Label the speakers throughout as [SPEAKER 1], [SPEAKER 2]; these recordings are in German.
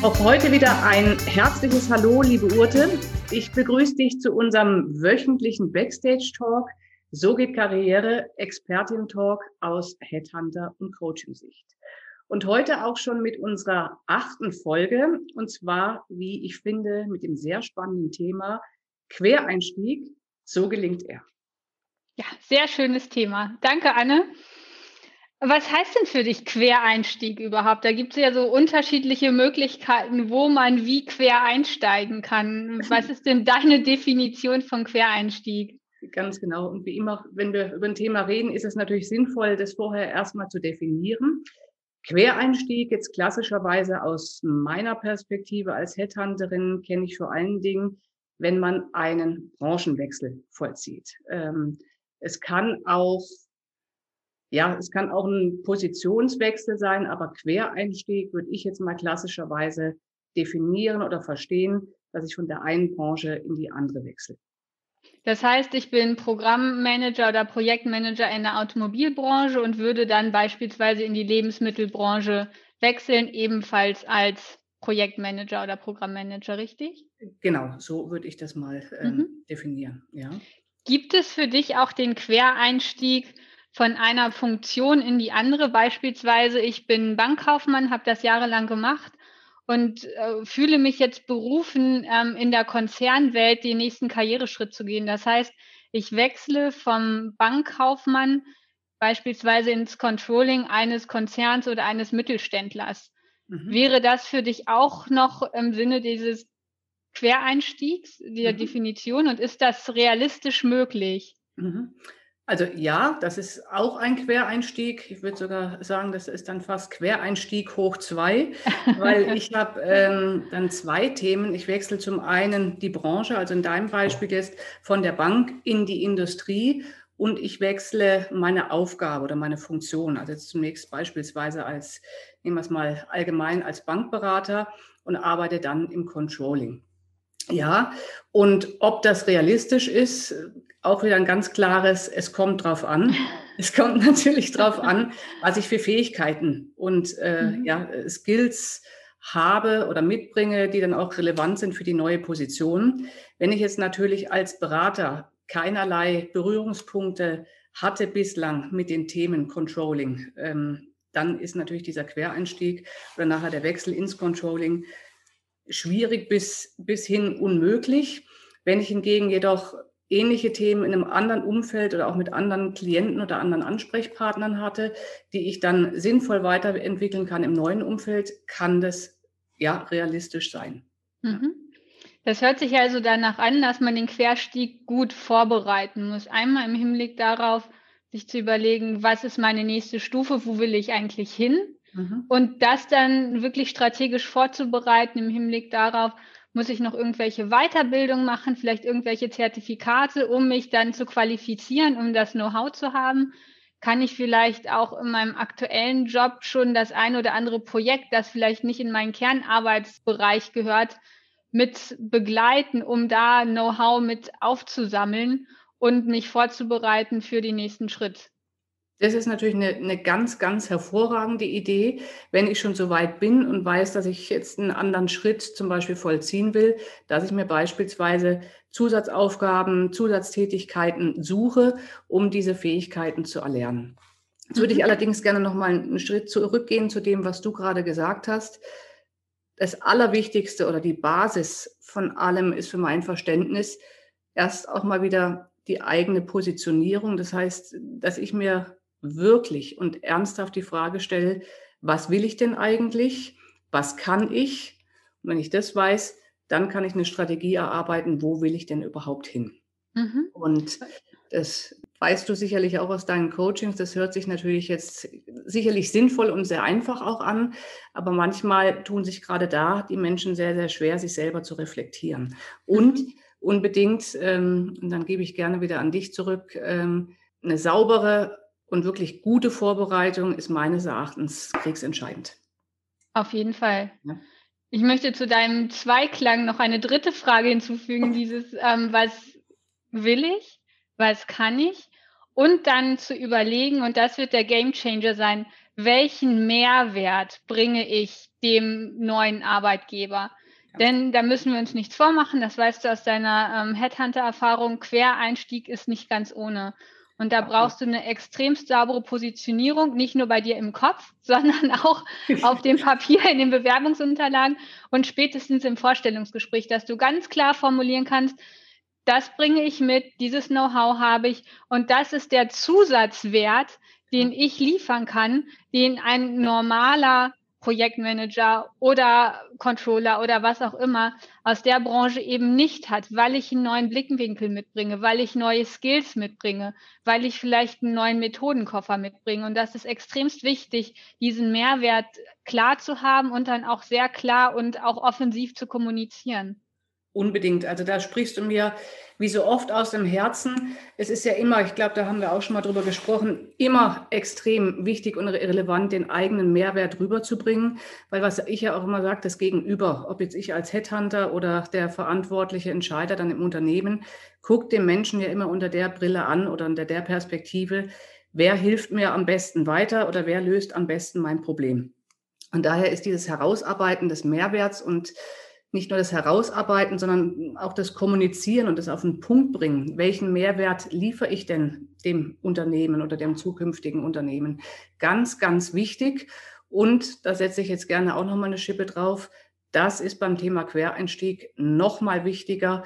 [SPEAKER 1] Auch heute wieder ein herzliches Hallo, liebe Urte. Ich begrüße dich zu unserem wöchentlichen Backstage-Talk. So geht Karriere, Expertin-Talk aus Headhunter und Coaching-Sicht. Und heute auch schon mit unserer achten Folge. Und zwar, wie ich finde, mit dem sehr spannenden Thema Quereinstieg. So gelingt er.
[SPEAKER 2] Ja, sehr schönes Thema. Danke, Anne. Was heißt denn für dich Quereinstieg überhaupt? Da gibt es ja so unterschiedliche Möglichkeiten, wo man wie quer einsteigen kann. Was ist denn deine Definition von Quereinstieg?
[SPEAKER 1] Ganz genau. Und wie immer, wenn wir über ein Thema reden, ist es natürlich sinnvoll, das vorher erstmal zu definieren. Quereinstieg jetzt klassischerweise aus meiner Perspektive als Headhunterin kenne ich vor allen Dingen, wenn man einen Branchenwechsel vollzieht. Ähm, es kann auch ja, es kann auch ein Positionswechsel sein, aber Quereinstieg würde ich jetzt mal klassischerweise definieren oder verstehen, dass ich von der einen Branche in die andere wechsle.
[SPEAKER 2] Das heißt, ich bin Programmmanager oder Projektmanager in der Automobilbranche und würde dann beispielsweise in die Lebensmittelbranche wechseln, ebenfalls als Projektmanager oder Programmmanager, richtig?
[SPEAKER 1] Genau, so würde ich das mal ähm, mhm. definieren. Ja.
[SPEAKER 2] Gibt es für dich auch den Quereinstieg von einer Funktion in die andere. Beispielsweise, ich bin Bankkaufmann, habe das jahrelang gemacht und äh, fühle mich jetzt berufen, ähm, in der Konzernwelt den nächsten Karriereschritt zu gehen. Das heißt, ich wechsle vom Bankkaufmann beispielsweise ins Controlling eines Konzerns oder eines Mittelständlers. Mhm. Wäre das für dich auch noch im Sinne dieses Quereinstiegs, dieser mhm. Definition und ist das realistisch möglich?
[SPEAKER 1] Mhm. Also ja, das ist auch ein Quereinstieg. Ich würde sogar sagen, das ist dann fast Quereinstieg hoch zwei, weil ich habe ähm, dann zwei Themen. Ich wechsle zum einen die Branche, also in deinem Beispiel jetzt von der Bank in die Industrie und ich wechsle meine Aufgabe oder meine Funktion. Also jetzt zunächst beispielsweise als, nehmen wir es mal allgemein als Bankberater und arbeite dann im Controlling. Ja, und ob das realistisch ist, auch wieder ein ganz klares, es kommt drauf an. Es kommt natürlich drauf an, was ich für Fähigkeiten und äh, mhm. ja, Skills habe oder mitbringe, die dann auch relevant sind für die neue Position. Wenn ich jetzt natürlich als Berater keinerlei Berührungspunkte hatte bislang mit den Themen Controlling, ähm, dann ist natürlich dieser Quereinstieg oder nachher der Wechsel ins Controlling schwierig bis, bis hin unmöglich. Wenn ich hingegen jedoch ähnliche Themen in einem anderen Umfeld oder auch mit anderen Klienten oder anderen Ansprechpartnern hatte, die ich dann sinnvoll weiterentwickeln kann im neuen Umfeld, kann das ja realistisch sein.
[SPEAKER 2] Mhm. Das hört sich also danach an, dass man den Querstieg gut vorbereiten muss. Einmal im Hinblick darauf, sich zu überlegen, was ist meine nächste Stufe, wo will ich eigentlich hin? Mhm. Und das dann wirklich strategisch vorzubereiten im Hinblick darauf, muss ich noch irgendwelche Weiterbildung machen, vielleicht irgendwelche Zertifikate, um mich dann zu qualifizieren, um das Know-how zu haben? Kann ich vielleicht auch in meinem aktuellen Job schon das ein oder andere Projekt, das vielleicht nicht in meinen Kernarbeitsbereich gehört, mit begleiten, um da Know-how mit aufzusammeln und mich vorzubereiten für den nächsten Schritt?
[SPEAKER 1] Das ist natürlich eine, eine ganz, ganz hervorragende Idee, wenn ich schon so weit bin und weiß, dass ich jetzt einen anderen Schritt zum Beispiel vollziehen will, dass ich mir beispielsweise Zusatzaufgaben, Zusatztätigkeiten suche, um diese Fähigkeiten zu erlernen. Jetzt würde ich mhm. allerdings gerne noch mal einen Schritt zurückgehen zu dem, was du gerade gesagt hast. Das Allerwichtigste oder die Basis von allem ist für mein Verständnis erst auch mal wieder die eigene Positionierung. Das heißt, dass ich mir wirklich und ernsthaft die Frage stelle, was will ich denn eigentlich? Was kann ich? Und wenn ich das weiß, dann kann ich eine Strategie erarbeiten, wo will ich denn überhaupt hin? Mhm. Und das weißt du sicherlich auch aus deinen Coachings. Das hört sich natürlich jetzt sicherlich sinnvoll und sehr einfach auch an, aber manchmal tun sich gerade da die Menschen sehr, sehr schwer, sich selber zu reflektieren. Und mhm. unbedingt, ähm, und dann gebe ich gerne wieder an dich zurück, ähm, eine saubere und wirklich gute Vorbereitung ist meines Erachtens kriegsentscheidend.
[SPEAKER 2] Auf jeden Fall. Ja. Ich möchte zu deinem Zweiklang noch eine dritte Frage hinzufügen, dieses, ähm, was will ich, was kann ich? Und dann zu überlegen, und das wird der Game Changer sein, welchen Mehrwert bringe ich dem neuen Arbeitgeber? Denn da müssen wir uns nichts vormachen, das weißt du aus deiner ähm, Headhunter-Erfahrung, Quereinstieg ist nicht ganz ohne. Und da brauchst du eine extremst saubere Positionierung, nicht nur bei dir im Kopf, sondern auch auf dem Papier, in den Bewerbungsunterlagen und spätestens im Vorstellungsgespräch, dass du ganz klar formulieren kannst, das bringe ich mit, dieses Know-how habe ich. Und das ist der Zusatzwert, den ich liefern kann, den ein normaler Projektmanager oder Controller oder was auch immer aus der Branche eben nicht hat, weil ich einen neuen Blickwinkel mitbringe, weil ich neue Skills mitbringe, weil ich vielleicht einen neuen Methodenkoffer mitbringe. Und das ist extremst wichtig, diesen Mehrwert klar zu haben und dann auch sehr klar und auch offensiv zu kommunizieren.
[SPEAKER 1] Unbedingt. Also da sprichst du mir wie so oft aus dem Herzen. Es ist ja immer, ich glaube, da haben wir auch schon mal drüber gesprochen, immer extrem wichtig und relevant, den eigenen Mehrwert rüberzubringen. Weil was ich ja auch immer sage, das Gegenüber, ob jetzt ich als Headhunter oder der verantwortliche Entscheider dann im Unternehmen, guckt den Menschen ja immer unter der Brille an oder unter der Perspektive, wer hilft mir am besten weiter oder wer löst am besten mein Problem. Und daher ist dieses Herausarbeiten des Mehrwerts und nicht nur das Herausarbeiten, sondern auch das Kommunizieren und das auf den Punkt bringen. Welchen Mehrwert liefere ich denn dem Unternehmen oder dem zukünftigen Unternehmen? Ganz, ganz wichtig. Und da setze ich jetzt gerne auch nochmal eine Schippe drauf. Das ist beim Thema Quereinstieg nochmal wichtiger,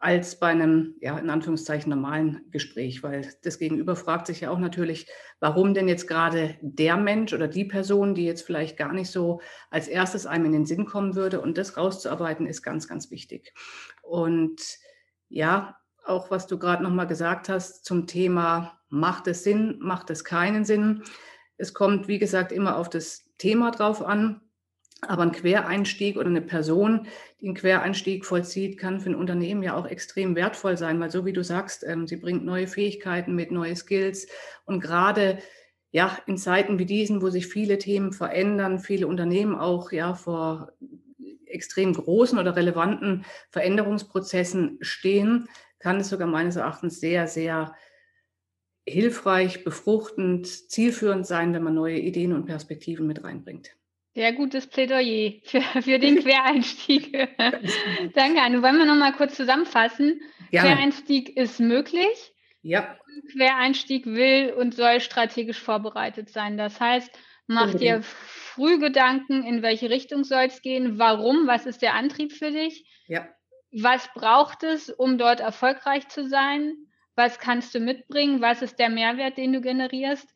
[SPEAKER 1] als bei einem, ja, in Anführungszeichen normalen Gespräch, weil das Gegenüber fragt sich ja auch natürlich, warum denn jetzt gerade der Mensch oder die Person, die jetzt vielleicht gar nicht so als erstes einem in den Sinn kommen würde und das rauszuarbeiten, ist ganz, ganz wichtig. Und ja, auch was du gerade nochmal gesagt hast zum Thema, macht es Sinn, macht es keinen Sinn? Es kommt, wie gesagt, immer auf das Thema drauf an. Aber ein Quereinstieg oder eine Person, die einen Quereinstieg vollzieht, kann für ein Unternehmen ja auch extrem wertvoll sein, weil so wie du sagst, ähm, sie bringt neue Fähigkeiten mit, neue Skills. Und gerade ja, in Zeiten wie diesen, wo sich viele Themen verändern, viele Unternehmen auch ja vor extrem großen oder relevanten Veränderungsprozessen stehen, kann es sogar meines Erachtens sehr, sehr hilfreich, befruchtend, zielführend sein, wenn man neue Ideen und Perspektiven mit reinbringt.
[SPEAKER 2] Sehr gutes Plädoyer für, für den Quereinstieg. Danke, Anne. Wollen wir noch mal kurz zusammenfassen? Gerne. Quereinstieg ist möglich.
[SPEAKER 1] Ja.
[SPEAKER 2] Quereinstieg will und soll strategisch vorbereitet sein. Das heißt, mach dir früh Gedanken, in welche Richtung soll es gehen, warum, was ist der Antrieb für dich?
[SPEAKER 1] Ja.
[SPEAKER 2] Was braucht es, um dort erfolgreich zu sein? Was kannst du mitbringen? Was ist der Mehrwert, den du generierst?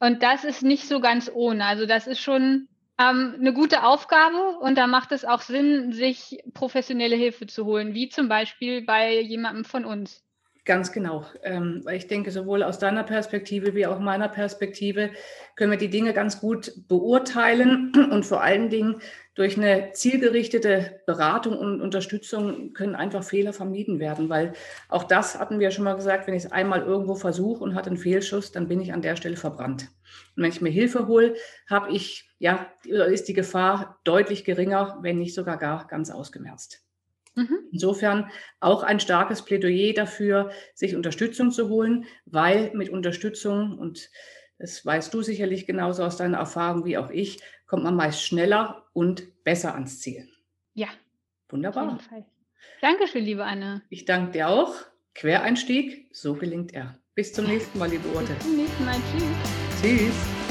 [SPEAKER 2] Und das ist nicht so ganz ohne. Also das ist schon ähm, eine gute Aufgabe und da macht es auch Sinn, sich professionelle Hilfe zu holen, wie zum Beispiel bei jemandem von uns.
[SPEAKER 1] Ganz genau. Ähm, ich denke, sowohl aus deiner Perspektive wie auch meiner Perspektive können wir die Dinge ganz gut beurteilen und vor allen Dingen durch eine zielgerichtete Beratung und Unterstützung können einfach Fehler vermieden werden, weil auch das hatten wir schon mal gesagt, wenn ich es einmal irgendwo versuche und hatte einen Fehlschuss, dann bin ich an der Stelle verbrannt. Und wenn ich mir Hilfe hole, habe ich, ja, ist die Gefahr deutlich geringer, wenn nicht sogar gar ganz ausgemerzt. Mhm. Insofern auch ein starkes Plädoyer dafür, sich Unterstützung zu holen, weil mit Unterstützung, und das weißt du sicherlich genauso aus deiner Erfahrung wie auch ich, kommt man meist schneller und besser ans Ziel.
[SPEAKER 2] Ja.
[SPEAKER 1] Wunderbar. Auf jeden Fall.
[SPEAKER 2] Dankeschön, liebe Anne.
[SPEAKER 1] Ich danke dir auch. Quereinstieg, so gelingt er. Bis zum nächsten Mal, liebe Urte.
[SPEAKER 2] Bis zum nächsten Mal. Tschüss.
[SPEAKER 1] Tschüss.